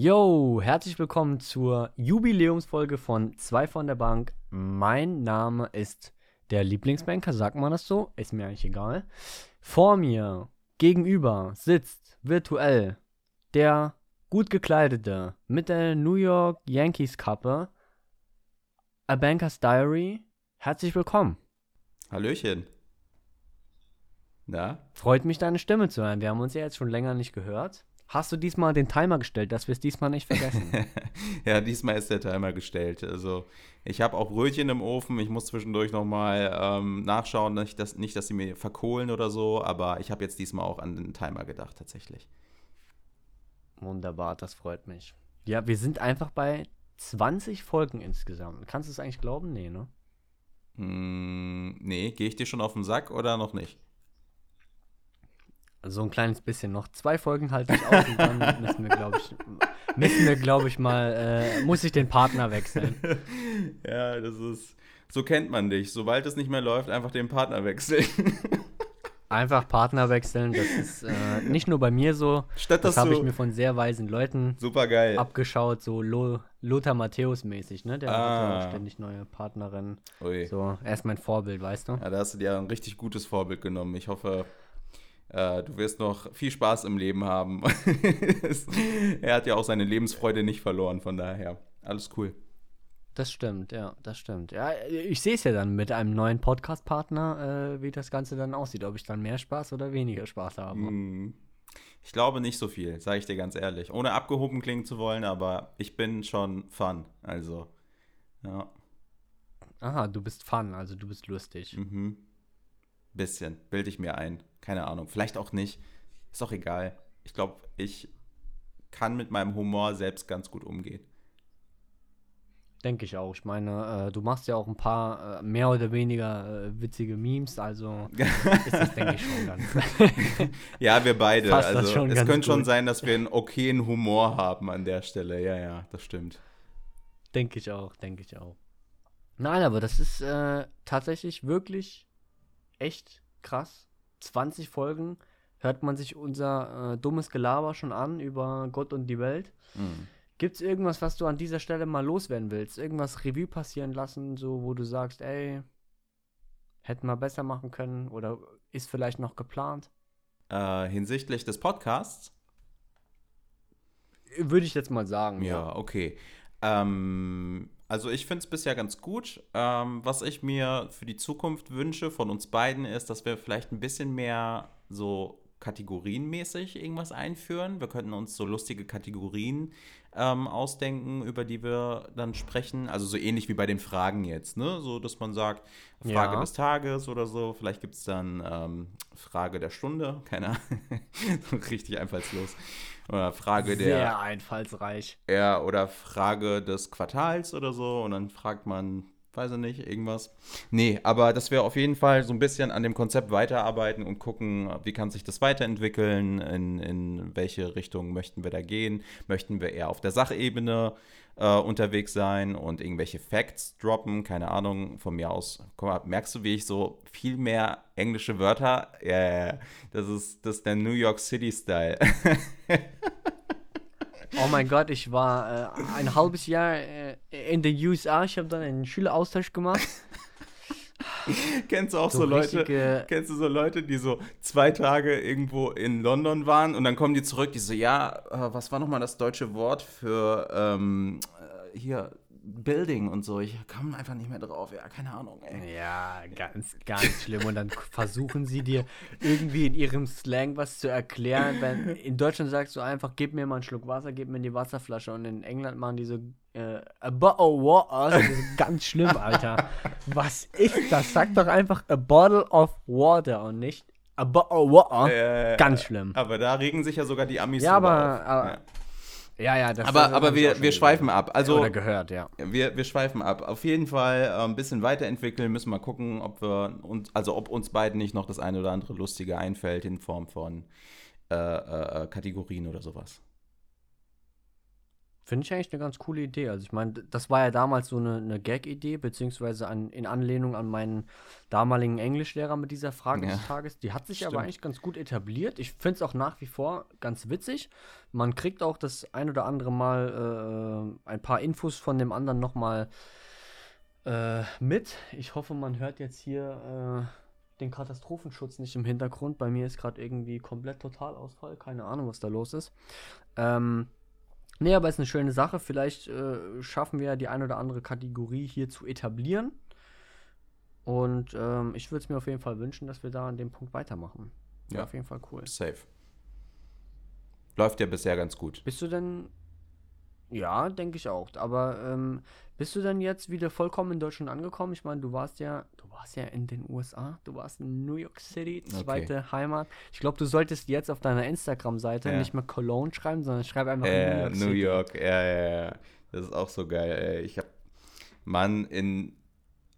Yo, herzlich willkommen zur Jubiläumsfolge von Zwei von der Bank. Mein Name ist der Lieblingsbanker, sagt man das so? Ist mir eigentlich egal. Vor mir, gegenüber, sitzt virtuell der gut gekleidete mit der New York Yankees Kappe, A Banker's Diary. Herzlich willkommen. Hallöchen. Na? Freut mich, deine Stimme zu hören. Wir haben uns ja jetzt schon länger nicht gehört. Hast du diesmal den Timer gestellt, dass wir es diesmal nicht vergessen? ja, diesmal ist der Timer gestellt. Also ich habe auch Brötchen im Ofen. Ich muss zwischendurch nochmal ähm, nachschauen, nicht dass, nicht, dass sie mir verkohlen oder so. Aber ich habe jetzt diesmal auch an den Timer gedacht, tatsächlich. Wunderbar, das freut mich. Ja, wir sind einfach bei 20 Folgen insgesamt. Kannst du es eigentlich glauben? Nee, ne? Mm, nee, gehe ich dir schon auf den Sack oder noch nicht? So ein kleines bisschen noch. Zwei Folgen halte ich aus und dann müssen wir, glaube ich, müssen wir, glaube ich, mal, äh, muss ich den Partner wechseln. ja, das ist, so kennt man dich. Sobald es nicht mehr läuft, einfach den Partner wechseln. Einfach Partner wechseln, das ist äh, nicht nur bei mir so. Statt das habe ich mir von sehr weisen Leuten Supergeil. abgeschaut, so Lo Lothar Matthäus mäßig, ne? Der ah. hat ja ständig neue Partnerinnen. So, er ist mein Vorbild, weißt du? Ja, da hast du dir ein richtig gutes Vorbild genommen. Ich hoffe, äh, du wirst noch viel Spaß im Leben haben. er hat ja auch seine Lebensfreude nicht verloren, von daher. Alles cool. Das stimmt, ja, das stimmt. Ja, ich sehe es ja dann mit einem neuen Podcast-Partner, äh, wie das Ganze dann aussieht, ob ich dann mehr Spaß oder weniger Spaß habe. Hm. Ich glaube nicht so viel, sage ich dir ganz ehrlich. Ohne abgehoben klingen zu wollen, aber ich bin schon Fun, also, ja. Aha, du bist Fun, also du bist lustig. Mhm. Bisschen, bilde ich mir ein. Keine Ahnung, vielleicht auch nicht. Ist auch egal. Ich glaube, ich kann mit meinem Humor selbst ganz gut umgehen. Denke ich auch. Ich meine, äh, du machst ja auch ein paar äh, mehr oder weniger äh, witzige Memes, also ist das, denke ich, schon ganz. ja, wir beide. Passt also es könnte schon sein, dass wir einen okayen Humor haben an der Stelle. Ja, ja, das stimmt. Denke ich auch, denke ich auch. Nein, aber das ist äh, tatsächlich wirklich echt krass. 20 Folgen hört man sich unser äh, dummes Gelaber schon an über Gott und die Welt. Mhm. Gibt es irgendwas, was du an dieser Stelle mal loswerden willst? Irgendwas Revue passieren lassen, so wo du sagst, ey, hätten wir besser machen können oder ist vielleicht noch geplant? Äh, hinsichtlich des Podcasts? Würde ich jetzt mal sagen. Ja, ja. okay. Ähm, also ich finde es bisher ganz gut. Ähm, was ich mir für die Zukunft wünsche von uns beiden ist, dass wir vielleicht ein bisschen mehr so kategorienmäßig irgendwas einführen. Wir könnten uns so lustige Kategorien ähm, ausdenken, über die wir dann sprechen. Also so ähnlich wie bei den Fragen jetzt, ne? So, dass man sagt, Frage ja. des Tages oder so. Vielleicht gibt es dann ähm, Frage der Stunde, keine Ahnung. Richtig einfallslos. Oder Frage Sehr der. Sehr einfallsreich. Ja, oder Frage des Quartals oder so. Und dann fragt man weiß ich nicht, irgendwas. Nee, aber dass wir auf jeden Fall so ein bisschen an dem Konzept weiterarbeiten und gucken, wie kann sich das weiterentwickeln, in, in welche Richtung möchten wir da gehen. Möchten wir eher auf der Sachebene äh, unterwegs sein und irgendwelche Facts droppen, keine Ahnung, von mir aus. Mal, merkst du, wie ich so viel mehr englische Wörter, yeah, das ist, das ist der New York City-Style. Oh mein Gott, ich war äh, ein halbes Jahr äh, in den USA. Ich habe dann einen Schüleraustausch gemacht. kennst du auch so, so Leute, kennst du so Leute, die so zwei Tage irgendwo in London waren und dann kommen die zurück, die so, ja, äh, was war nochmal das deutsche Wort für ähm, äh, hier Building und so. Ich komme einfach nicht mehr drauf. Ja, keine Ahnung, ey. Ja, ganz, ganz schlimm. Und dann versuchen sie dir irgendwie in ihrem Slang was zu erklären. Wenn, in Deutschland sagst du einfach, gib mir mal einen Schluck Wasser, gib mir die Wasserflasche. Und in England machen die so, äh, a bottle of water. Das ist ganz schlimm, Alter. Was ist das? Sag doch einfach a bottle of water und nicht a bottle of water. Äh, ganz schlimm. Aber da regen sich ja sogar die Amis ja, aber, aber ja. Ja, ja, das Aber, aber wir, wir schweifen ab. Also, Oder gehört, ja. Wir, wir schweifen ab. Auf jeden Fall äh, ein bisschen weiterentwickeln, müssen wir gucken, ob wir uns, also ob uns beiden nicht noch das eine oder andere Lustige einfällt in Form von äh, äh, Kategorien oder sowas. Finde ich eigentlich eine ganz coole Idee. Also ich meine, das war ja damals so eine, eine Gag-Idee, beziehungsweise an, in Anlehnung an meinen damaligen Englischlehrer mit dieser Frage Ja. des Tages. Die hat sich Stimmt. aber eigentlich ganz gut etabliert. Ich finde es auch nach wie vor ganz witzig. Man kriegt auch das ein oder andere Mal äh, ein paar Infos von dem anderen nochmal äh, mit. Ich hoffe, man hört jetzt hier äh, den Katastrophenschutz nicht im Hintergrund. Bei mir ist gerade irgendwie komplett Totalausfall. Keine Ahnung, was da los ist. Ähm, Nee, aber ist eine schöne Sache. Vielleicht äh, schaffen wir ja die ein oder andere Kategorie hier zu etablieren. Und ähm, ich würde es mir auf jeden Fall wünschen, dass wir da an dem Punkt weitermachen. Ja. auf jeden Fall cool. Safe. Läuft ja bisher ganz gut. Bist du denn. Ja, denke ich auch. Aber ähm, bist du denn jetzt wieder vollkommen in Deutschland angekommen? Ich meine, du warst ja, du warst ja in den USA, du warst in New York City, zweite Heimat. Ich glaube, du solltest jetzt auf deiner Instagram-Seite Ja. nicht mehr Cologne schreiben, sondern schreib einfach Äh, New New York York, City. ja, ja, ja. Das ist auch so geil, ey. Ich hab, Mann, in,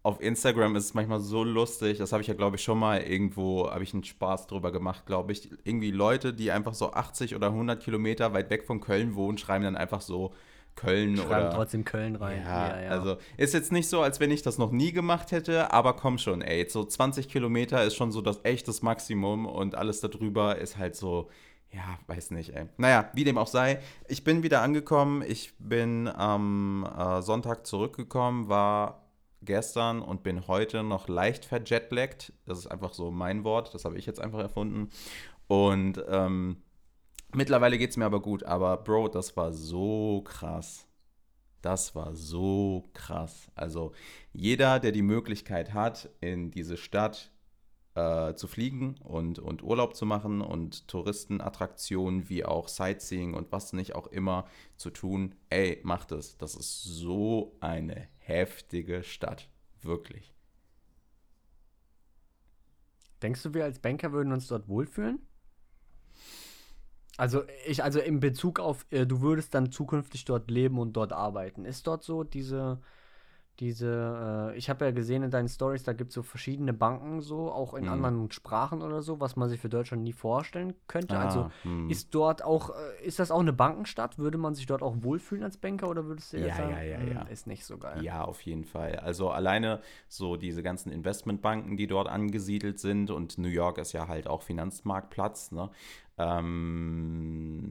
auf Instagram ist es manchmal so lustig, das habe ich ja, glaube ich, schon mal irgendwo, habe ich einen Spaß drüber gemacht, glaube ich. Irgendwie Leute, die einfach so 80 oder 100 Kilometer weit weg von Köln wohnen, schreiben dann einfach so Köln Schreiben oder... trotzdem Köln rein. Ja, also ist jetzt nicht so, als wenn ich das noch nie gemacht hätte, aber komm schon, ey, so 20 Kilometer ist schon so das echtes Maximum und alles darüber ist halt so, ja, weiß nicht, ey. Naja, wie dem auch sei, ich bin wieder angekommen, ich bin am äh, Sonntag zurückgekommen, war gestern und bin heute noch leicht verjetlaggt. Das ist einfach so mein Wort, das habe ich jetzt einfach erfunden. Und ähm, mittlerweile geht es mir aber gut, aber Bro, das war so krass. Das war so krass. Also jeder, der die Möglichkeit hat, in diese Stadt äh, zu fliegen und, und Urlaub zu machen und Touristenattraktionen wie auch Sightseeing und was nicht auch immer zu tun, ey, macht es. Das ist so eine heftige Stadt. Wirklich. Denkst du, wir als Banker würden uns dort wohlfühlen? Also ich, also in Bezug auf, äh, du würdest dann zukünftig dort leben und dort arbeiten. Ist dort so diese, diese, äh, ich habe ja gesehen in deinen Stories, da gibt es so verschiedene Banken so, auch in Mhm. anderen Sprachen oder so, was man sich für Deutschland nie vorstellen könnte. also Ah, hm. ist dort auch, äh, ist das auch eine Bankenstadt? Würde man sich dort auch wohlfühlen als Banker oder würdest du jetzt Ja, sagen, ja, ja, "Hm, ja. ist nicht so geil? Ja, auf jeden Fall. Also alleine so diese ganzen Investmentbanken, die dort angesiedelt sind und New York ist ja halt auch Finanzmarktplatz, ne? Ähm,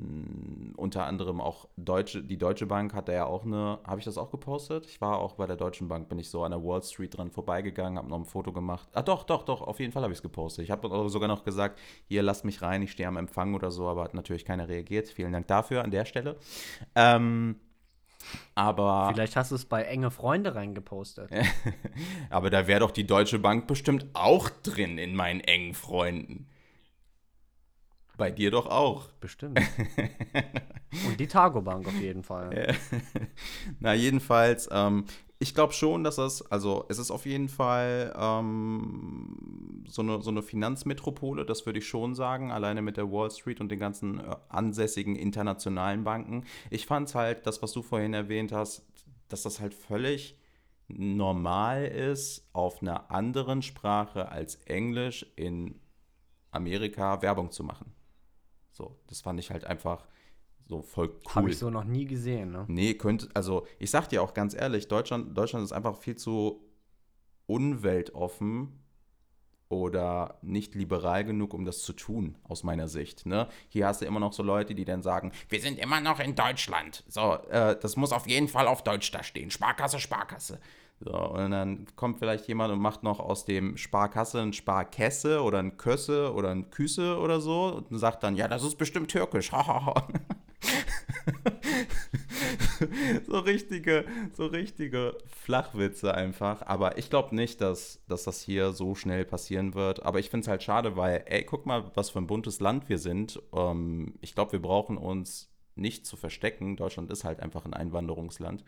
unter anderem auch Deutsche, die Deutsche Bank hat da ja auch eine, habe ich das auch gepostet? Ich war auch bei der Deutschen Bank, bin ich so an der Wall Street dran vorbeigegangen, habe noch ein Foto gemacht. Ah doch, doch, doch, auf jeden Fall habe ich es gepostet. Ich habe sogar noch gesagt, hier, lasst mich rein, ich stehe am Empfang oder so, aber hat natürlich keiner reagiert. Vielen Dank dafür an der Stelle. Ähm, aber Vielleicht hast du es bei enge Freunde reingepostet. aber da wäre doch die Deutsche Bank bestimmt auch drin in meinen engen Freunden. Bei dir doch auch. Bestimmt. und die Targo Bank auf jeden Fall. Na, jedenfalls, ähm, ich glaube schon, dass das, also es ist auf jeden Fall ähm, so, eine, so eine Finanzmetropole, das würde ich schon sagen, alleine mit der Wall Street und den ganzen äh, ansässigen internationalen Banken. Ich fand es halt, das, was du vorhin erwähnt hast, dass das halt völlig normal ist, auf einer anderen Sprache als Englisch in Amerika Werbung zu machen. So, das fand ich halt einfach so voll cool. Habe ich so noch nie gesehen, ne? Nee, könnte, also ich sag dir auch ganz ehrlich, Deutschland, Deutschland ist einfach viel zu unweltoffen oder nicht liberal genug, um das zu tun, aus meiner Sicht. Ne? Hier hast du immer noch so Leute, die dann sagen, wir sind immer noch in Deutschland. So, äh, das muss auf jeden Fall auf Deutsch da stehen. Sparkasse, Sparkasse. So, und dann kommt vielleicht jemand und macht noch aus dem Sparkasse ein Sparkässe oder ein Kösse oder ein Küsse oder so und sagt dann, ja, das ist bestimmt türkisch. So richtige, so richtige Flachwitze einfach. Aber ich glaube nicht, dass, dass das hier so schnell passieren wird. Aber ich finde es halt schade, weil, ey, guck mal, was für ein buntes Land wir sind. Ähm, ich glaube, wir brauchen uns nicht zu verstecken. Deutschland ist halt einfach ein Einwanderungsland.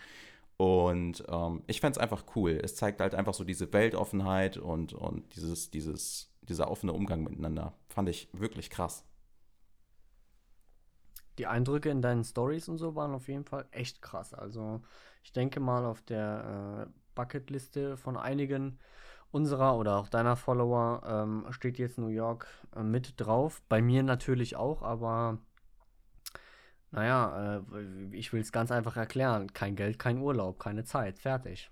Und ähm, ich fände es einfach cool. Es zeigt halt einfach so diese Weltoffenheit und, und dieses, dieses, dieser offene Umgang miteinander. Fand ich wirklich krass. Die Eindrücke in deinen Stories und so waren auf jeden Fall echt krass. Also ich denke mal auf der äh, Bucketliste von einigen unserer oder auch deiner Follower ähm, steht jetzt New York äh, mit drauf. Bei mir natürlich auch, aber Naja, äh, ich will es ganz einfach erklären. Kein Geld, kein Urlaub, keine Zeit. Fertig.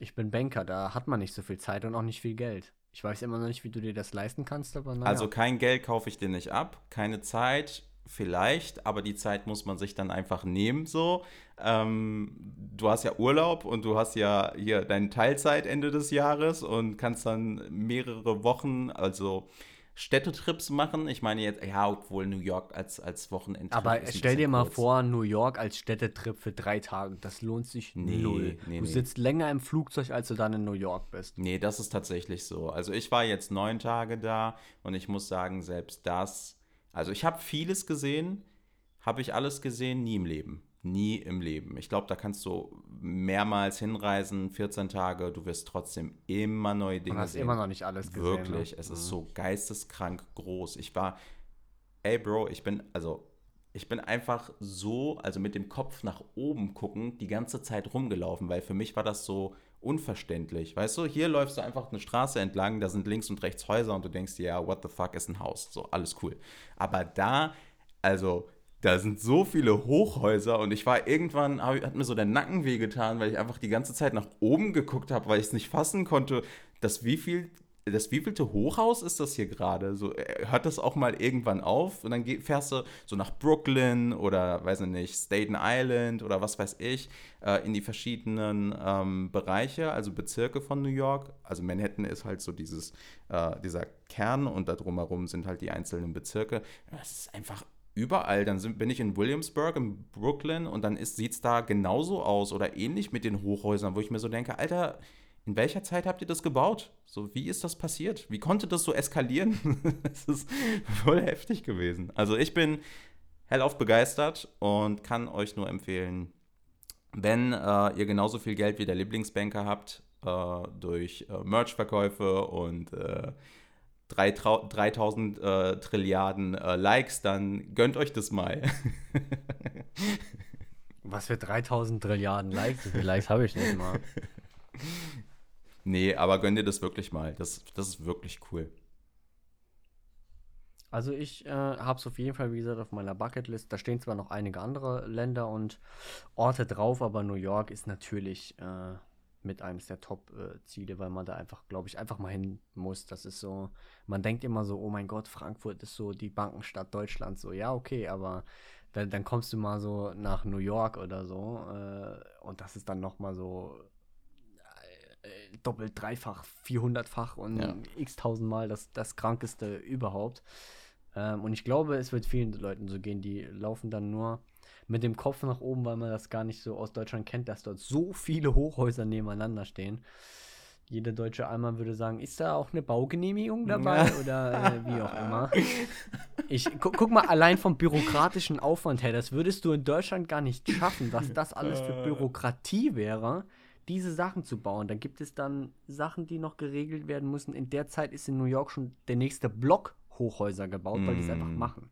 Ich bin Banker, da hat man nicht so viel Zeit und auch nicht viel Geld. Ich weiß immer noch nicht, wie du dir das leisten kannst, aber naja. Also kein Geld kaufe ich dir nicht ab, keine Zeit vielleicht, aber die Zeit muss man sich dann einfach nehmen so. Ähm, du hast ja Urlaub und du hast ja hier deine Teilzeit Ende des Jahres und kannst dann mehrere Wochen, also Städtetrips machen. Ich meine jetzt, ja, obwohl New York als, als Wochenendtrip Aber stell dir mal kurz. vor, New York als Städtetrip für drei Tage. Das lohnt sich nee, null. Nee, du nee. sitzt länger im Flugzeug, als du dann in New York bist. Nee, das ist tatsächlich so. Also ich war jetzt neun Tage da und ich muss sagen, selbst das, also ich habe vieles gesehen, habe ich alles gesehen, nie im Leben nie im Leben. Ich glaube, da kannst du mehrmals hinreisen, 14 Tage, du wirst trotzdem immer neue Dinge sehen. Du hast sehen. immer noch nicht alles gesehen. Wirklich, ne? es mhm. ist so geisteskrank groß. Ich war, ey Bro, ich bin, also ich bin einfach so, also mit dem Kopf nach oben gucken, die ganze Zeit rumgelaufen, weil für mich war das so unverständlich. Weißt du, hier läufst du einfach eine Straße entlang, da sind links und rechts Häuser und du denkst dir, ja, what the fuck ist ein Haus? So, alles cool. Aber da, also da sind so viele Hochhäuser und ich war irgendwann, hat mir so der Nacken wehgetan, weil ich einfach die ganze Zeit nach oben geguckt habe, weil ich es nicht fassen konnte, dass wie viel, das wievielte Hochhaus ist das hier gerade? So, äh, hört das auch mal irgendwann auf und dann fährst du so nach Brooklyn oder, weiß ich nicht, Staten Island oder was weiß ich, äh, in die verschiedenen ähm, Bereiche, also Bezirke von New York. Also Manhattan ist halt so dieses, äh, dieser Kern und da drumherum sind halt die einzelnen Bezirke. Das ist einfach überall. Dann sind, bin ich in Williamsburg, in Brooklyn und dann sieht es da genauso aus oder ähnlich mit den Hochhäusern, wo ich mir so denke, Alter, in welcher Zeit habt ihr das gebaut? So, wie ist das passiert? Wie konnte das so eskalieren? Es ist voll heftig gewesen. Also ich bin hellauf begeistert und kann euch nur empfehlen, wenn äh, ihr genauso viel Geld wie der Lieblingsbanker habt, äh, durch äh, Merch-Verkäufe und äh, 3000 äh, Trilliarden äh, Likes, dann gönnt euch das mal. Was für 3000 Trilliarden Likes? Wie viele Likes habe ich nicht mal? Nee, aber gönn dir das wirklich mal. Das, das ist wirklich cool. Also ich äh, habe es auf jeden Fall, wie gesagt, auf meiner Bucketlist. Da stehen zwar noch einige andere Länder und Orte drauf, aber New York ist natürlich äh, mit eines der Top-Ziele, weil man da einfach, glaube ich, einfach mal hin muss. Das ist so, man denkt immer so, oh mein Gott, Frankfurt ist so die Bankenstadt Deutschlands. So, ja, okay, aber dann, dann kommst du mal so nach New York oder so äh, und das ist dann noch mal so äh, doppelt, dreifach, vierhundertfach und ja. x tausendmal das, das Krankeste überhaupt. Ähm, und ich glaube, es wird vielen Leuten so gehen, die laufen dann nur mit dem Kopf nach oben, weil man das gar nicht so aus Deutschland kennt, dass dort so viele Hochhäuser nebeneinander stehen. Jeder deutsche Allmann würde sagen, ist da auch eine Baugenehmigung dabei ja. oder äh, wie auch immer. Ich gu guck mal, allein vom bürokratischen Aufwand her, das würdest du in Deutschland gar nicht schaffen, was das alles für äh. Bürokratie wäre, diese Sachen zu bauen. Da gibt es dann Sachen, die noch geregelt werden müssen. In der Zeit ist in New York schon der nächste Block Hochhäuser gebaut, weil die es einfach mm. machen.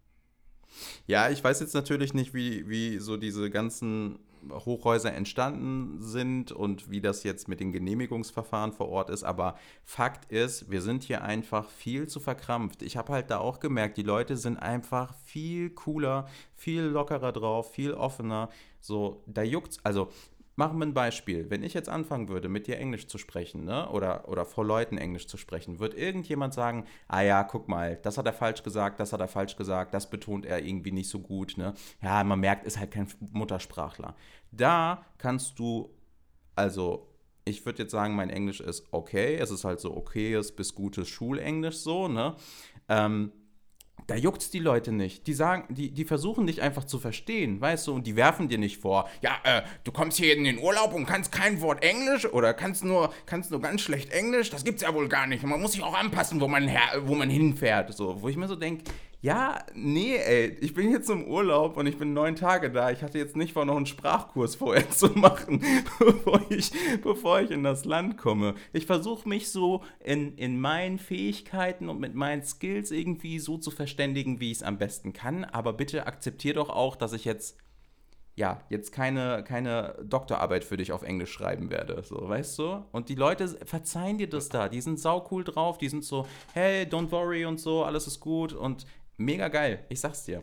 Ja, ich weiß jetzt natürlich nicht, wie, wie so diese ganzen Hochhäuser entstanden sind und wie das jetzt mit den Genehmigungsverfahren vor Ort ist. Aber Fakt ist, wir sind hier einfach viel zu verkrampft. Ich habe halt da auch gemerkt, die Leute sind einfach viel cooler, viel lockerer drauf, viel offener. So, da juckt's. Also, Machen wir ein Beispiel. Wenn ich jetzt anfangen würde, mit dir Englisch zu sprechen, ne? oder, oder vor Leuten Englisch zu sprechen, wird irgendjemand sagen, ah ja, guck mal, das hat er falsch gesagt, das hat er falsch gesagt, das betont er irgendwie nicht so gut. Ne? Ja, man merkt, ist halt kein Muttersprachler. Da kannst du, also ich würde jetzt sagen, mein Englisch ist okay, es ist halt so okayes bis gutes Schulenglisch so, ne? Ähm, da juckt es die Leute nicht. Die sagen, die, die versuchen dich einfach zu verstehen, weißt du, und die werfen dir nicht vor, ja, äh, du kommst hier in den Urlaub und kannst kein Wort Englisch oder kannst nur, kannst nur ganz schlecht Englisch, das gibt's ja wohl gar nicht. Man muss sich auch anpassen, wo man, her, wo man hinfährt. So, wo ich mir so denke, ja, nee, ey, ich bin jetzt im Urlaub und ich bin neun Tage da. Ich hatte jetzt nicht vor, noch einen Sprachkurs vorher zu machen, bevor ich, bevor ich in das Land komme. Ich versuche mich so in, in meinen Fähigkeiten und mit meinen Skills irgendwie so zu verständigen, wie ich es am besten kann. Aber bitte akzeptier doch auch, dass ich jetzt ja, jetzt keine, keine Doktorarbeit für dich auf Englisch schreiben werde, so, weißt du? Und die Leute verzeihen dir das da, die sind saucool drauf, die sind so, hey, don't worry und so, alles ist gut und Mega geil, ich sag's dir.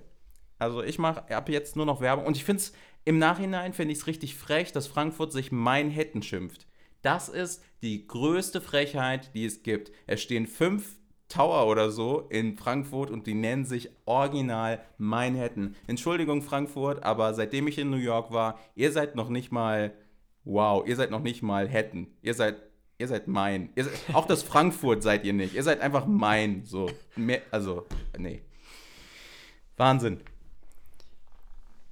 Also ich mache ab jetzt nur noch Werbung. Und ich finde es, im Nachhinein finde ich es richtig frech, dass Frankfurt sich Manhattan schimpft. Das ist die größte Frechheit, die es gibt. Es stehen fünf Tower oder so in Frankfurt und die nennen sich original Manhattan. Entschuldigung, Frankfurt, aber seitdem ich in New York war, ihr seid noch nicht mal, wow, ihr seid noch nicht mal Hatton. Ihr seid, ihr seid mein. Ihr seid, auch das Frankfurt seid ihr nicht. Ihr seid einfach mein. So, mehr, also, nee. Wahnsinn.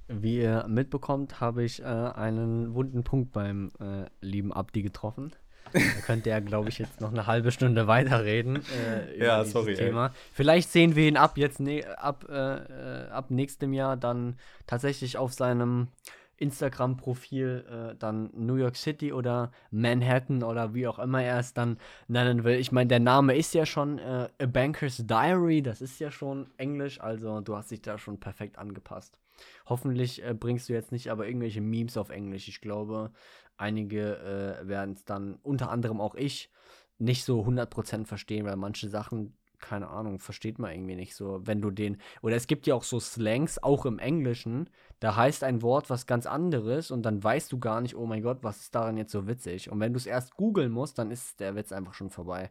Wie ihr mitbekommt, habe ich äh, einen wunden Punkt beim äh, lieben Abdi getroffen. Da könnte er, glaube ich, jetzt noch eine halbe Stunde weiterreden äh, über Ja, dieses sorry, ey. Thema. Vielleicht sehen wir ihn ab jetzt ne ab, äh, äh, ab nächstem Jahr dann tatsächlich auf seinem Instagram-Profil äh, dann New York City oder Manhattan oder wie auch immer er es dann nennen will. Ich meine, der Name ist ja schon äh, A Banker's Diary, das ist ja schon Englisch, also du hast dich da schon perfekt angepasst. Hoffentlich äh, bringst du jetzt nicht aber irgendwelche Memes auf Englisch. Ich glaube, einige äh, werden es dann, unter anderem auch ich, nicht so 100% verstehen, weil manche Sachen, keine Ahnung, versteht man irgendwie nicht so, wenn du den, oder es gibt ja auch so Slangs, auch im Englischen, da heißt ein Wort was ganz anderes und dann weißt du gar nicht, oh mein Gott, was ist daran jetzt so witzig? Und wenn du es erst googeln musst, dann ist der Witz einfach schon vorbei.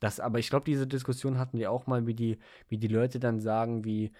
Das, aber ich glaube, diese Diskussion hatten wir auch mal, wie die, wie die Leute dann sagen, wie,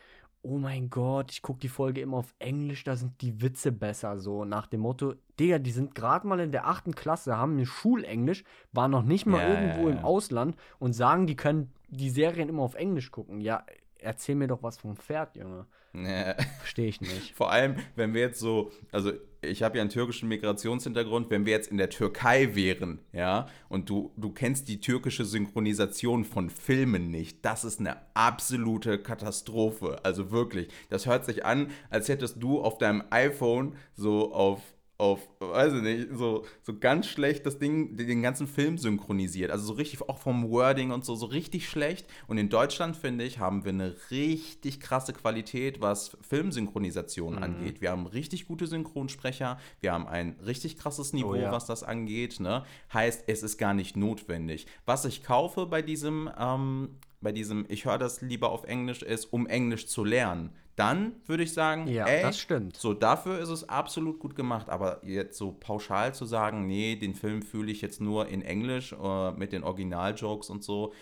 oh mein Gott, ich gucke die Folge immer auf Englisch, da sind die Witze besser, so nach dem Motto, Digga, die sind gerade mal in der achten Klasse, haben ein Schulenglisch, waren noch nicht mal Ja, irgendwo ja, im. Ausland und sagen, die können die Serien immer auf Englisch gucken. Ja, erzähl mir doch was vom Pferd, Junge. Nee. Verstehe ich nicht. Vor allem, wenn wir jetzt so, also ich habe ja einen türkischen Migrationshintergrund, wenn wir jetzt in der Türkei wären, ja, und du, du kennst die türkische Synchronisation von Filmen nicht, das ist eine absolute Katastrophe. Also wirklich, das hört sich an, als hättest du auf deinem iPhone so auf auf, weiß ich nicht, so, so ganz schlecht das Ding, den ganzen Film synchronisiert. Also so richtig, auch vom Wording und so, so richtig schlecht. Und in Deutschland, finde ich, haben wir eine richtig krasse Qualität, was Filmsynchronisation angeht. Wir haben richtig gute Synchronsprecher, wir haben ein richtig krasses Niveau, Oh ja. was das angeht. Ne? Heißt, es ist gar nicht notwendig. Was ich kaufe bei diesem, ähm, bei diesem, ich höre das lieber auf Englisch, ist, um Englisch zu lernen. Dann würde ich sagen, Ja, ey, das stimmt. so, dafür ist es absolut gut gemacht, aber jetzt so pauschal zu sagen, nee, den Film fühle ich jetzt nur in Englisch äh, mit den Original-Jokes und so,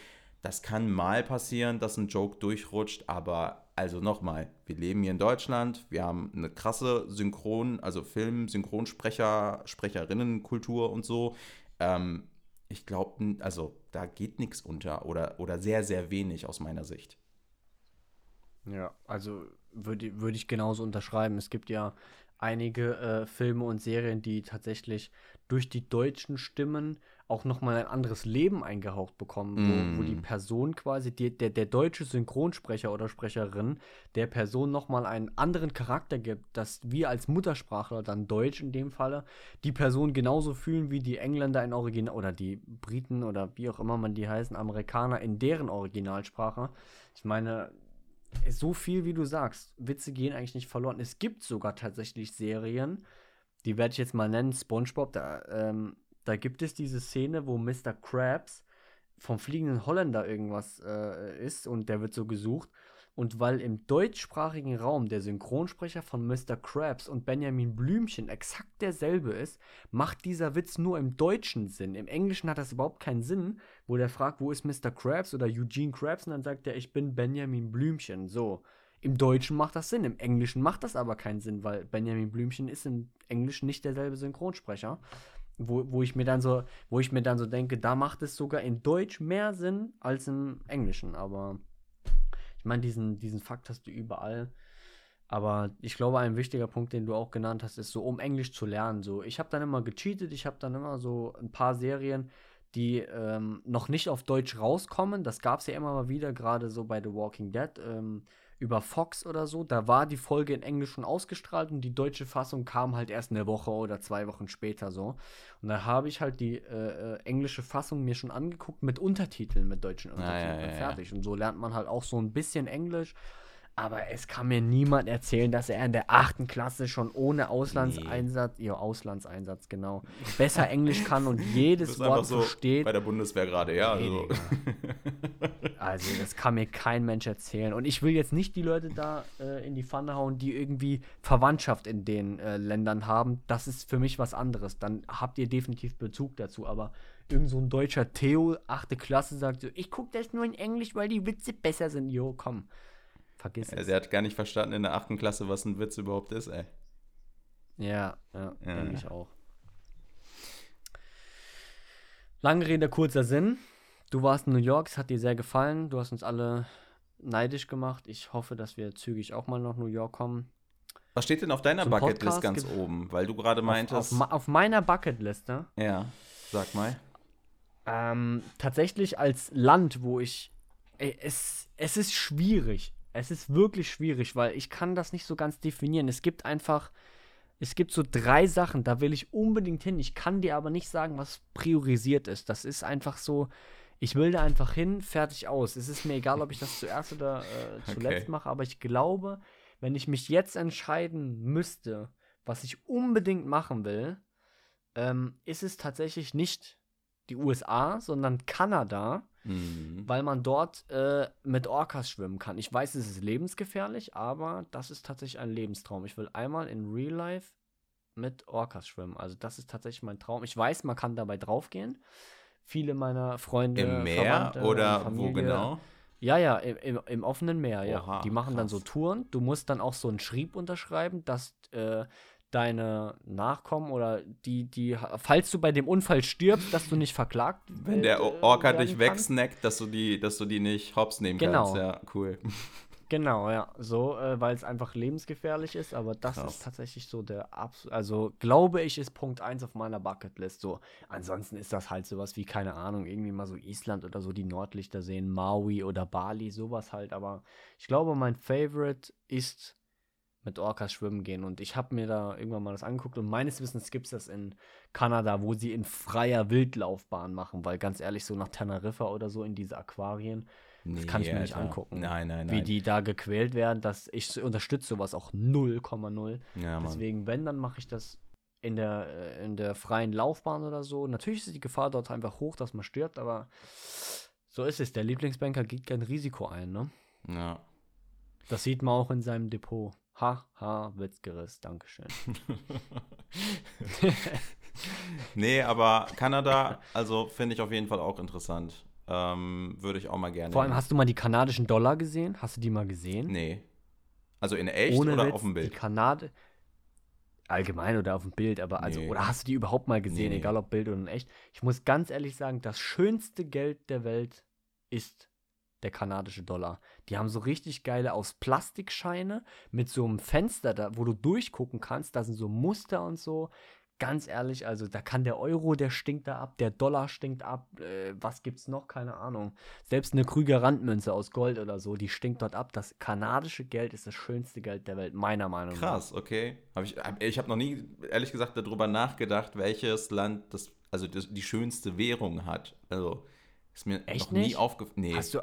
das kann mal passieren, dass ein Joke durchrutscht, aber also nochmal, wir leben hier in Deutschland, wir haben eine krasse Synchron, also Film, Synchronsprecher, Sprecherinnenkultur und so. Ähm, ich glaube, also da geht nichts unter oder, oder sehr, sehr wenig aus meiner Sicht. Ja, also würde würd ich genauso unterschreiben. Es gibt ja einige äh, Filme und Serien, die tatsächlich durch die deutschen Stimmen auch nochmal ein anderes Leben eingehaucht bekommen, wo, wo die Mm. Person quasi, die, der, der deutsche Synchronsprecher oder Sprecherin der Person nochmal einen anderen Charakter gibt, dass wir als Muttersprachler, dann Deutsch in dem Falle, die Person genauso fühlen wie die Engländer in Original oder die Briten oder wie auch immer man die heißen, Amerikaner in deren Originalsprache. Ich meine, so viel wie du sagst, Witze gehen eigentlich nicht verloren. Es gibt sogar tatsächlich Serien, die werde ich jetzt mal nennen, SpongeBob, da, ähm, da gibt es diese Szene, wo Mr. Krabs vom fliegenden Holländer irgendwas äh, ist und der wird so gesucht. Und weil im deutschsprachigen Raum der Synchronsprecher von Mr. Krabs und Benjamin Blümchen exakt derselbe ist, macht dieser Witz nur im Deutschen Sinn. Im Englischen hat das überhaupt keinen Sinn, wo der fragt, wo ist Mr. Krabs oder Eugene Krabs und dann sagt er, ich bin Benjamin Blümchen. So. Im Deutschen macht das Sinn, im Englischen macht das aber keinen Sinn, weil Benjamin Blümchen ist im Englischen nicht derselbe Synchronsprecher. Wo, wo ich mir dann so, wo ich mir dann so denke, da macht es sogar in Deutsch mehr Sinn als im Englischen. Aber ich meine, diesen, diesen Fakt hast du überall. Aber ich glaube, ein wichtiger Punkt, den du auch genannt hast, ist so, um Englisch zu lernen. So, ich habe dann immer gecheatet, ich habe dann immer so ein paar Serien, die ähm, noch nicht auf Deutsch rauskommen. Das gab es ja immer mal wieder, gerade so bei The Walking Dead ähm, über Fox oder so. Da war die Folge in Englisch schon ausgestrahlt und die deutsche Fassung kam halt erst eine Woche oder zwei Wochen später so. Und da habe ich halt die äh, äh, englische Fassung mir schon angeguckt mit Untertiteln, mit deutschen Untertiteln ja, ja, ja. fertig. Und so lernt man halt auch so ein bisschen Englisch. Aber es kann mir niemand erzählen, dass er in der achten Klasse schon ohne Auslandseinsatz, ja, Auslandseinsatz, genau, besser Englisch kann und jedes Wort so versteht. bei der Bundeswehr gerade, ja. Nee, Also. Also, das kann mir kein Mensch erzählen. Und ich will jetzt nicht die Leute da äh, in die Pfanne hauen, die irgendwie Verwandtschaft in den äh, Ländern haben. Das ist für mich was anderes. Dann habt ihr definitiv Bezug dazu. Aber irgend so ein deutscher Theo, achte Klasse, sagt so, ich gucke das nur in Englisch, weil die Witze besser sind. Jo, komm. Vergiss es. der hat gar nicht verstanden in der achten Klasse, was ein Witz überhaupt ist, ey. Ja, ja, Ja. denke ich auch. Lange Rede, kurzer Sinn. Du warst in New York, es hat dir sehr gefallen. Du hast uns alle neidisch gemacht. Ich hoffe, dass wir zügig auch mal nach New York kommen. Was steht denn auf deiner Zum Bucketlist Podcast ganz oben? Weil du gerade Auf, meintest. auf, ma- auf meiner Bucketliste ja, sag mal. ähm, tatsächlich als Land, wo ich. Ey, es, es ist schwierig. Es ist wirklich schwierig, weil ich kann das nicht so ganz definieren. Es gibt einfach. Es gibt so drei Sachen, da will ich unbedingt hin. Ich kann dir aber nicht sagen, was priorisiert ist. Das ist einfach so. Ich will da einfach hin, fertig aus. Es ist mir egal, ob ich das zuerst oder äh, zuletzt Okay. mache, aber ich glaube, wenn ich mich jetzt entscheiden müsste, was ich unbedingt machen will, ähm, ist es tatsächlich nicht die USA, sondern Kanada, Mhm. weil man dort äh, mit Orcas schwimmen kann. Ich weiß, es ist lebensgefährlich, aber das ist tatsächlich ein Lebenstraum. Ich will einmal in Real Life mit Orcas schwimmen. Also das ist tatsächlich mein Traum. Ich weiß, man kann dabei draufgehen. Viele meiner Freunde, Im Meer Verwandte oder und wo Familie- genau? ja, ja, im, im, im offenen Meer, ja. Oha, die machen dann so krass. Touren. Du musst dann auch so einen Schrieb unterschreiben, dass äh, deine Nachkommen oder die, die, falls du bei dem Unfall stirbst, dass du nicht verklagt Wenn der äh, Orca dich wegsnackt, dass du die, dass du die nicht hops nehmen Genau. kannst. Ja, cool. Genau, ja. So, äh, weil es einfach lebensgefährlich ist, aber das Krass. ist tatsächlich so der absolute, also glaube ich, ist Punkt 1 auf meiner Bucketlist. So, ansonsten ist das halt sowas wie, keine Ahnung, irgendwie mal so Island oder so die Nordlichter sehen, Maui oder Bali, sowas halt. Aber ich glaube, mein Favorite ist mit Orcas schwimmen gehen. Und ich habe mir da irgendwann mal das angeguckt und meines Wissens gibt es das in Kanada, wo sie in freier Wildlaufbahn machen, weil ganz ehrlich, so nach Teneriffa oder so in diese Aquarien, das kann ich mir nicht Alter. angucken. Nein, nein, nein. wie die da gequält werden, dass ich unterstütze sowas auch 0,0. ja. Deswegen, wenn, dann mache ich das in der, äh, in der freien Laufbahn oder so. Natürlich ist die Gefahr dort einfach hoch, dass man stirbt, aber so ist es. Der Lieblingsbanker geht kein Risiko ein, ne? Ja. Das sieht man auch in seinem Depot. Ha, ha, Witzgeriss, Dankeschön. Nee, aber Kanada, also finde ich auf jeden Fall auch interessant. Ähm, Würde ich auch mal gerne. Vor allem, hast du mal die kanadischen Dollar gesehen? Hast du die mal gesehen? Nee. Also in echt Ohne oder Witz, auf dem Die Bild? Kanade. Allgemein oder auf dem Bild, aber also, Nee. oder hast du die überhaupt mal gesehen, nee. egal ob Bild oder in echt? Ich muss ganz ehrlich sagen, das schönste Geld der Welt ist der kanadische Dollar. Die haben so richtig geile aus Plastikscheine mit so einem Fenster, da, wo du durchgucken kannst. Da sind so Muster und so. Ganz ehrlich, also da kann der Euro, der stinkt da ab, der Dollar stinkt ab. Äh, was gibt's noch? Keine Ahnung. Selbst eine Krüger Randmünze aus Gold oder so, die stinkt dort ab. Das kanadische Geld ist das schönste Geld der Welt, meiner Meinung nach. Krass, okay. Hab ich hab, ich habe noch nie, ehrlich gesagt, darüber nachgedacht, welches Land das, also das, die schönste Währung hat. Also ist mir Echt noch nie aufgefallen. Nee, Hast du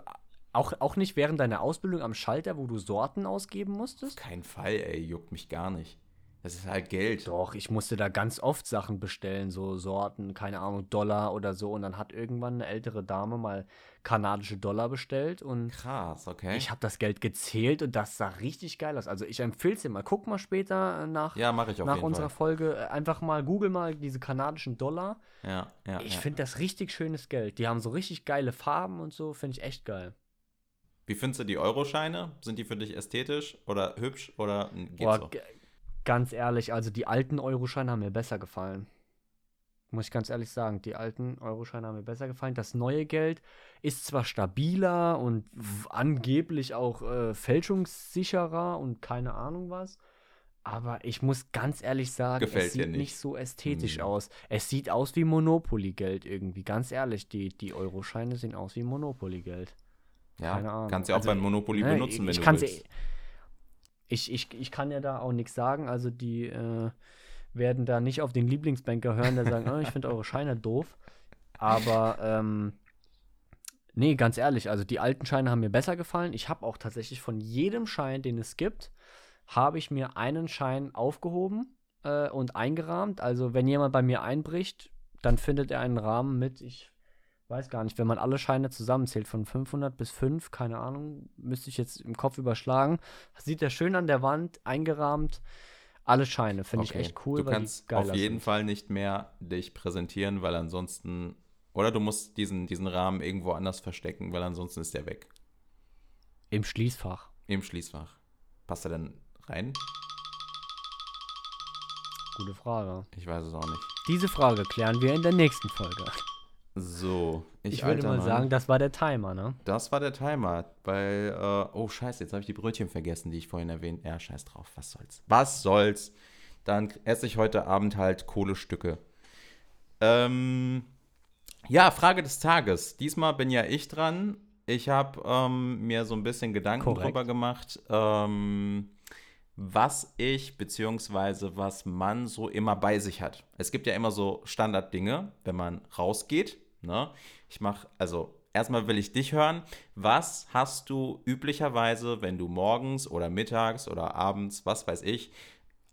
auch, auch nicht während deiner Ausbildung am Schalter, wo du Sorten ausgeben musstest? kein Fall, ey, juckt mich gar nicht. Das ist halt Geld. Doch, ich musste da ganz oft Sachen bestellen, so Sorten, keine Ahnung, Dollar oder so. Und dann hat irgendwann eine ältere Dame mal kanadische Dollar bestellt und Krass, okay. ich habe das Geld gezählt und das sah richtig geil aus. Also ich empfehle es dir mal. Guck mal später äh, nach, ja, ich auf nach jeden unserer Fall. Folge. äh, Einfach mal, google mal diese kanadischen Dollar. Ja, ja. Ich ja. finde das richtig schönes Geld. Die haben so richtig geile Farben und so, finde ich echt geil. Wie findest du die Euroscheine? Sind die für dich ästhetisch oder hübsch oder hm, geht Boah, so? ganz ehrlich, also die alten Euroscheine haben mir besser gefallen. Muss ich ganz ehrlich sagen, die alten Euroscheine haben mir besser gefallen. Das neue Geld ist zwar stabiler und angeblich auch äh, fälschungssicherer und keine Ahnung was, aber ich muss ganz ehrlich sagen, Gefällt es sieht nicht. nicht so ästhetisch Hm. aus. Es sieht aus wie Monopoly-Geld irgendwie. Ganz ehrlich, die, die Euroscheine sehen aus wie Monopoly-Geld. Ja, keine Ahnung. kannst ja auch Also, beim Monopoly ne, benutzen, wenn ich du willst. ja- Ich, ich, ich kann ja da auch nichts sagen. Also die äh, werden da nicht auf den Lieblingsbanker hören, der sagen, oh, ich finde eure Scheine doof. Aber ähm, nee, ganz ehrlich, also die alten Scheine haben mir besser gefallen. Ich habe auch tatsächlich von jedem Schein, den es gibt, habe ich mir einen Schein aufgehoben äh, und eingerahmt. Also wenn jemand bei mir einbricht, dann findet er einen Rahmen mit, ich weiß gar nicht, wenn man alle Scheine zusammenzählt, von 500 bis 5, keine Ahnung, müsste ich jetzt im Kopf überschlagen. Sieht er schön an der Wand, eingerahmt. Alle Scheine, finde Okay. ich echt cool. Du kannst auf jeden aussehen. Fall nicht mehr dich präsentieren, weil ansonsten. Oder du musst diesen, diesen Rahmen irgendwo anders verstecken, weil ansonsten ist der weg. Im Schließfach. Im Schließfach. Passt er denn rein? Gute Frage. Ich weiß es auch nicht. Diese Frage klären wir in der nächsten Folge. So, ich, Ich, würde mal Mann. sagen, das war der Timer, ne? Das war der Timer, weil, äh, oh scheiße, jetzt habe ich die Brötchen vergessen, die ich vorhin erwähnt. Ja, scheiß drauf, was soll's. Was soll's? Dann esse ich heute Abend halt Kohlestücke. Ähm, ja, Frage des Tages. Diesmal bin ja ich dran. Ich habe ähm, mir so ein bisschen Gedanken Korrekt. drüber gemacht, ähm, was ich beziehungsweise was man so immer bei sich hat. Es gibt ja immer so Standarddinge, wenn man rausgeht. Ne? Ich mache, also erstmal will ich dich hören. Was hast du üblicherweise, wenn du morgens oder mittags oder abends, was weiß ich,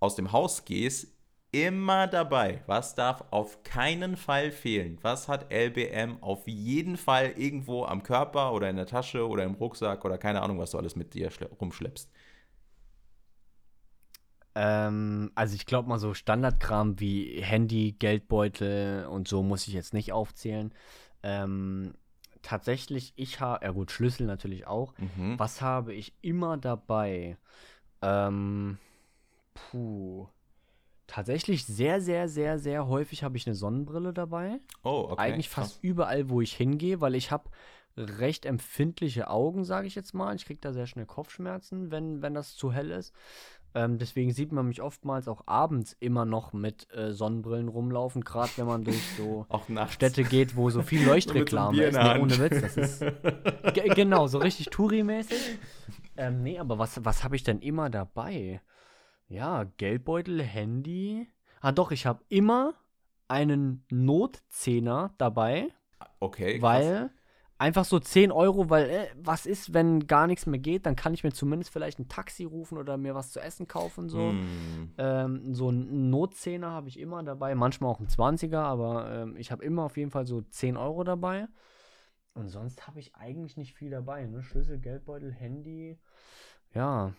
aus dem Haus gehst, immer dabei? Was darf auf keinen Fall fehlen? Was hat LBM auf jeden Fall irgendwo am Körper oder in der Tasche oder im Rucksack oder keine Ahnung, was du alles mit dir schle- rumschleppst? Ähm, also ich glaube mal so Standardkram wie Handy, Geldbeutel und so muss ich jetzt nicht aufzählen. Ähm, tatsächlich, ich habe, ja gut, Schlüssel natürlich auch. Mhm. Was habe ich immer dabei? Ähm, puh. Tatsächlich sehr, sehr, sehr, sehr häufig habe ich eine Sonnenbrille dabei. Oh, okay. Eigentlich krass. fast überall, wo ich hingehe, weil ich habe recht empfindliche Augen, sage ich jetzt mal. Ich kriege da sehr schnell Kopfschmerzen, wenn, wenn das zu hell ist. Ähm, deswegen sieht man mich oftmals auch abends immer noch mit äh, Sonnenbrillen rumlaufen, gerade wenn man durch so. Städte geht, wo so viel Leuchtreklame ist. Nee, ohne Witz, das ist Ge genau, so richtig Touri-mäßig. Ähm, nee, aber was, was habe ich denn immer dabei? Ja, Geldbeutel, Handy. Ah, doch, ich habe immer einen Notzehner dabei, Okay, krass. weil einfach so 10 Euro, weil äh, was ist, wenn gar nichts mehr geht, dann kann ich mir zumindest vielleicht ein Taxi rufen oder mir was zu essen kaufen, so. Hm. Ähm, so einen Notzehner habe ich immer dabei, manchmal auch einen 20er, aber ähm, ich habe immer auf jeden Fall so 10 Euro dabei. Und sonst habe ich eigentlich nicht viel dabei, ne? Schlüssel, Geldbeutel, Handy. Ja.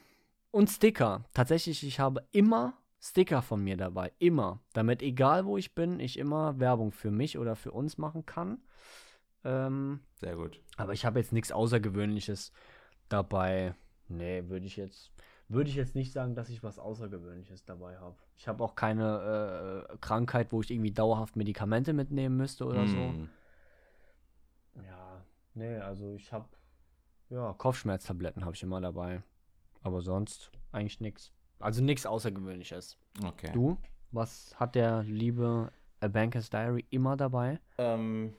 Und Sticker. Tatsächlich, ich habe immer Sticker von mir dabei. Immer. Damit, egal wo ich bin, ich immer Werbung für mich oder für uns machen kann. Ähm, Sehr gut. aber ich habe jetzt nichts Außergewöhnliches dabei. Nee, würde ich jetzt würde ich jetzt nicht sagen, dass ich was Außergewöhnliches dabei habe. Ich habe auch keine äh, Krankheit, wo ich irgendwie dauerhaft Medikamente mitnehmen müsste oder Hm. so. Ja, nee, also ich habe ja Kopfschmerztabletten habe ich immer dabei. Aber sonst eigentlich nichts. Also nichts Außergewöhnliches. Okay. Du, was hat der liebe A Banker's Diary immer dabei? Ähm,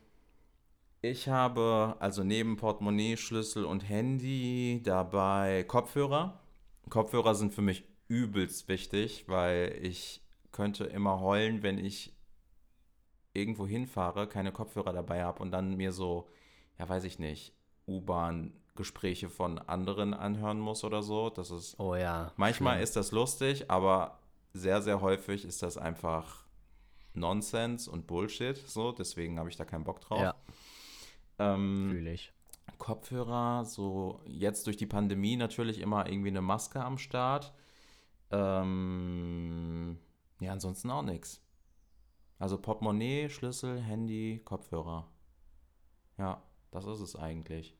ich habe also neben Portemonnaie, Schlüssel und Handy dabei Kopfhörer. Kopfhörer sind für mich übelst wichtig, weil ich könnte immer heulen, wenn ich irgendwo hinfahre, keine Kopfhörer dabei habe und dann mir so, ja weiß ich nicht, U-Bahn-Gespräche von anderen anhören muss oder so. Das ist Oh ja. Manchmal schlimm. ist das lustig, aber sehr, sehr häufig ist das einfach Nonsens und Bullshit. So, deswegen habe ich da keinen Bock drauf. Ja, Ähm, fühle ich. Kopfhörer, so jetzt durch die Pandemie natürlich immer irgendwie eine Maske am Start. Ähm, ja, ansonsten auch nichts. Also Portemonnaie, Schlüssel, Handy, Kopfhörer. Ja, das ist es eigentlich.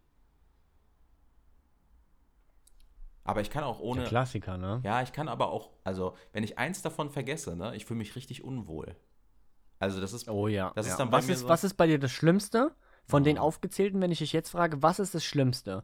Aber ich kann auch ohne. Der Klassiker, ne? Ja, ich kann aber auch, also wenn ich eins davon vergesse, ne, ich fühle mich richtig unwohl. Also das ist, Oh ja. Das ist ja. dann bei was ist, so- Was ist bei dir das Schlimmste von den aufgezählten, wenn ich dich jetzt frage, was ist das Schlimmste?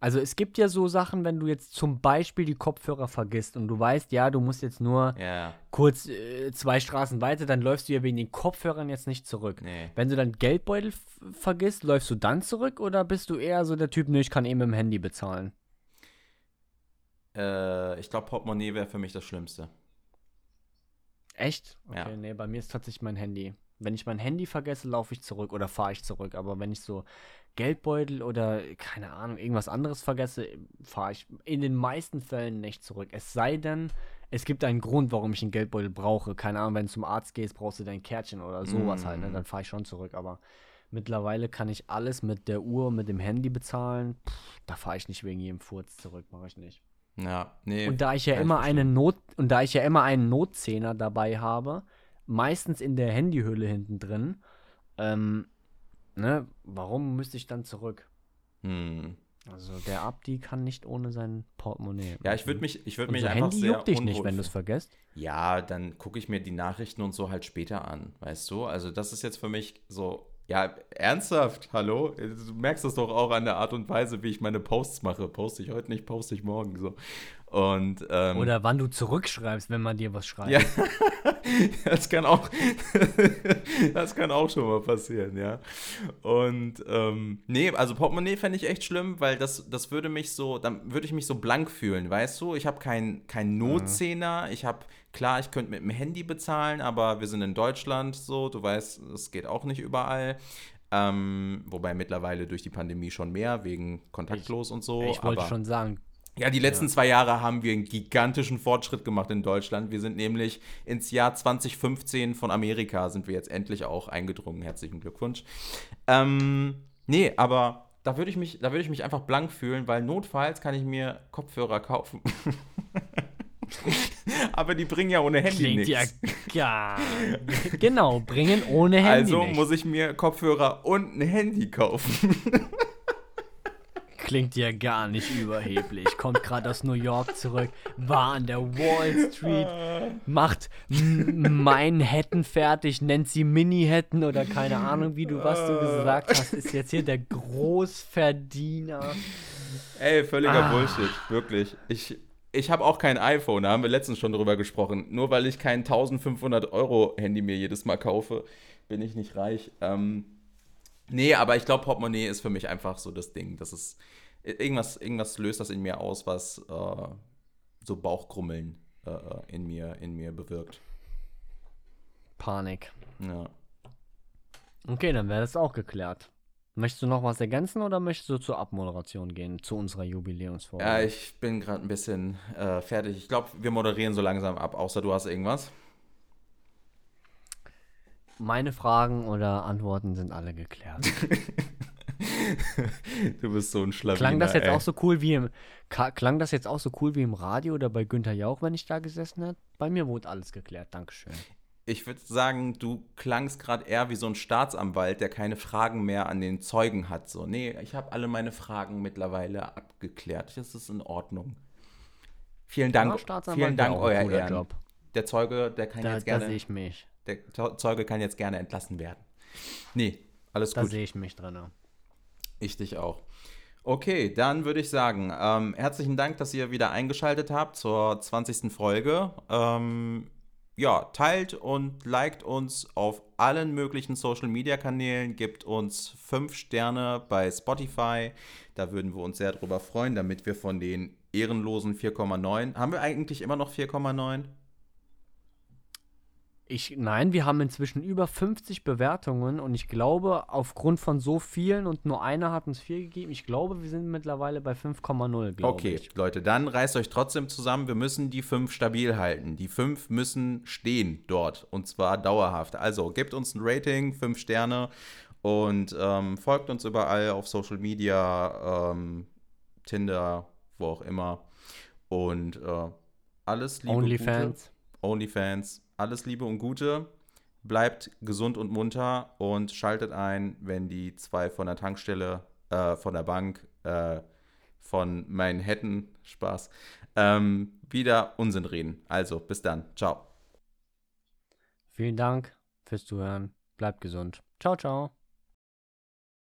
Also es gibt ja so Sachen, wenn du jetzt zum Beispiel die Kopfhörer vergisst und du weißt, ja, du musst jetzt nur ja, kurz äh, zwei Straßen weiter, dann läufst du ja wegen den Kopfhörern jetzt nicht zurück. nee. Wenn du dann Geldbeutel vergisst, läufst du dann zurück oder bist du eher so der Typ, ne, ich kann eh mit dem Handy bezahlen? Äh, ich glaube, Portemonnaie wäre für mich das Schlimmste. Echt? Ja. Okay, nee, bei mir ist tatsächlich mein Handy. Wenn ich mein Handy vergesse, laufe ich zurück oder fahre ich zurück. Aber wenn ich so Geldbeutel oder keine Ahnung, irgendwas anderes vergesse, fahre ich in den meisten Fällen nicht zurück. Es sei denn, es gibt einen Grund, warum ich einen Geldbeutel brauche. Keine Ahnung, wenn du zum Arzt gehst, brauchst du dein Kärtchen oder sowas Mm. halt. Ne? Dann fahre ich schon zurück. Aber Mittlerweile kann ich alles mit der Uhr, mit dem Handy bezahlen. Pff, da fahre ich nicht wegen jedem Furz zurück, mache ich nicht. Ja, nee. Und da ich ja ich immer verstehen. eine Not und da ich ja immer einen Notzehner dabei habe, meistens in der Handyhülle hinten drin, ähm, ne, warum müsste ich dann zurück? Hm. Also der Abdi kann nicht ohne sein Portemonnaie. Ja, ich würde mich, ich würde mich so einfach Handy sehr juckt dich nicht, wenn du es vergisst. Ja, dann gucke ich mir die Nachrichten und so halt später an, weißt du? Also das ist jetzt für mich so, ja, ernsthaft, hallo? Du merkst das doch auch an der Art und Weise, wie ich meine Posts mache. Poste ich heute nicht, poste ich morgen so. Und ähm, Oder wann du zurückschreibst, wenn man dir was schreibt. ja, das kann auch, das kann auch schon mal passieren, ja. Und ähm, nee, also Portemonnaie fände ich echt schlimm, weil das, das würde mich so, dann würde ich mich so blank fühlen, weißt du? Ich habe keinen kein Notzehner, ich habe, klar, ich könnte mit dem Handy bezahlen, aber wir sind in Deutschland so, du weißt, es geht auch nicht überall. Ähm, wobei mittlerweile durch die Pandemie schon mehr, wegen kontaktlos und so. ich wollte schon sagen, ja, die letzten zwei Jahre haben wir einen gigantischen Fortschritt gemacht in Deutschland. Wir sind nämlich ins Jahr 2015 von Amerika sind wir jetzt endlich auch eingedrungen. Herzlichen Glückwunsch. Ähm, nee, aber da würde ich mich, da würde ich mich einfach blank fühlen, weil notfalls kann ich mir Kopfhörer kaufen. aber die bringen ja ohne Handy klingt ja nichts. gar. genau, bringen ohne Handy. Also nicht. muss ich mir Kopfhörer und ein Handy kaufen. Klingt ja gar nicht überheblich. Kommt gerade aus New York zurück, war an der Wall Street, macht Manhattan fertig, nennt sie Mini-Hatton oder keine Ahnung, wie du was du gesagt hast, ist jetzt hier der Großverdiener. Ey, völliger Ah. Bullshit, wirklich. Ich, ich habe auch kein iPhone, da haben wir letztens schon drüber gesprochen. Nur weil ich kein 1500 Euro Handy mir jedes Mal kaufe, bin ich nicht reich. Ähm, nee, aber ich glaube, Portemonnaie ist für mich einfach so das Ding. Das ist, irgendwas, irgendwas löst das in mir aus, was äh, so Bauchkrummeln äh, in, mir, in mir bewirkt. Panik. Ja. Okay, dann wäre das auch geklärt. Möchtest du noch was ergänzen oder möchtest du zur Abmoderation gehen, zu unserer Jubiläumsfolge? ja, ich bin gerade ein bisschen äh, fertig. Ich glaube, wir moderieren so langsam ab, außer du hast irgendwas. Meine Fragen oder Antworten sind alle geklärt. Du bist so ein Schlawiner, Klang das jetzt ey. auch so cool wie im klang das jetzt auch so cool wie im Radio oder bei Günther Jauch, wenn ich da gesessen hätte? Bei mir wurde alles geklärt, Dankeschön. Ich würde sagen, du klangst gerade eher wie so ein Staatsanwalt, der keine Fragen mehr an den Zeugen hat. So, nee, ich habe alle meine Fragen mittlerweile abgeklärt. Das ist in Ordnung. Vielen Dank, Ja, Staatsanwalt vielen Dank, euer Ehren. Job. Der Zeuge, der kann Da, jetzt da sehe gerne, ich mich. Der Zeu- Zeuge kann jetzt gerne entlassen werden. Nee, alles Da gut. sehe ich mich drin. Ich dich auch. Okay, dann würde ich sagen, ähm, herzlichen Dank, dass ihr wieder eingeschaltet habt zur 20. Folge. Ähm, ja, teilt und liked uns auf allen möglichen Social Media Kanälen, gebt uns 5 Sterne bei Spotify. Da würden wir uns sehr drüber freuen, damit wir von den ehrenlosen 4,9. Haben wir eigentlich immer noch 4,9? Ich, nein, wir haben inzwischen über 50 Bewertungen und ich glaube, aufgrund von so vielen und nur einer hat uns vier gegeben, ich glaube, wir sind mittlerweile bei 5,0, glaube Okay, ich. Leute, dann reißt euch trotzdem zusammen. Wir müssen die fünf stabil halten. Die fünf müssen stehen dort und zwar dauerhaft. Also gebt uns ein Rating, fünf Sterne und ähm, folgt uns überall auf Social Media, ähm, Tinder, wo auch immer. Und äh, alles Liebe. Onlyfans. Onlyfans. Alles Liebe und Gute. Bleibt gesund und munter und schaltet ein, wenn die zwei von der Tankstelle, äh, von der Bank, äh, von Manhattan, Spaß, ähm, wieder Unsinn reden. Also, bis dann. Ciao. Vielen Dank fürs Zuhören. Bleibt gesund. Ciao, ciao.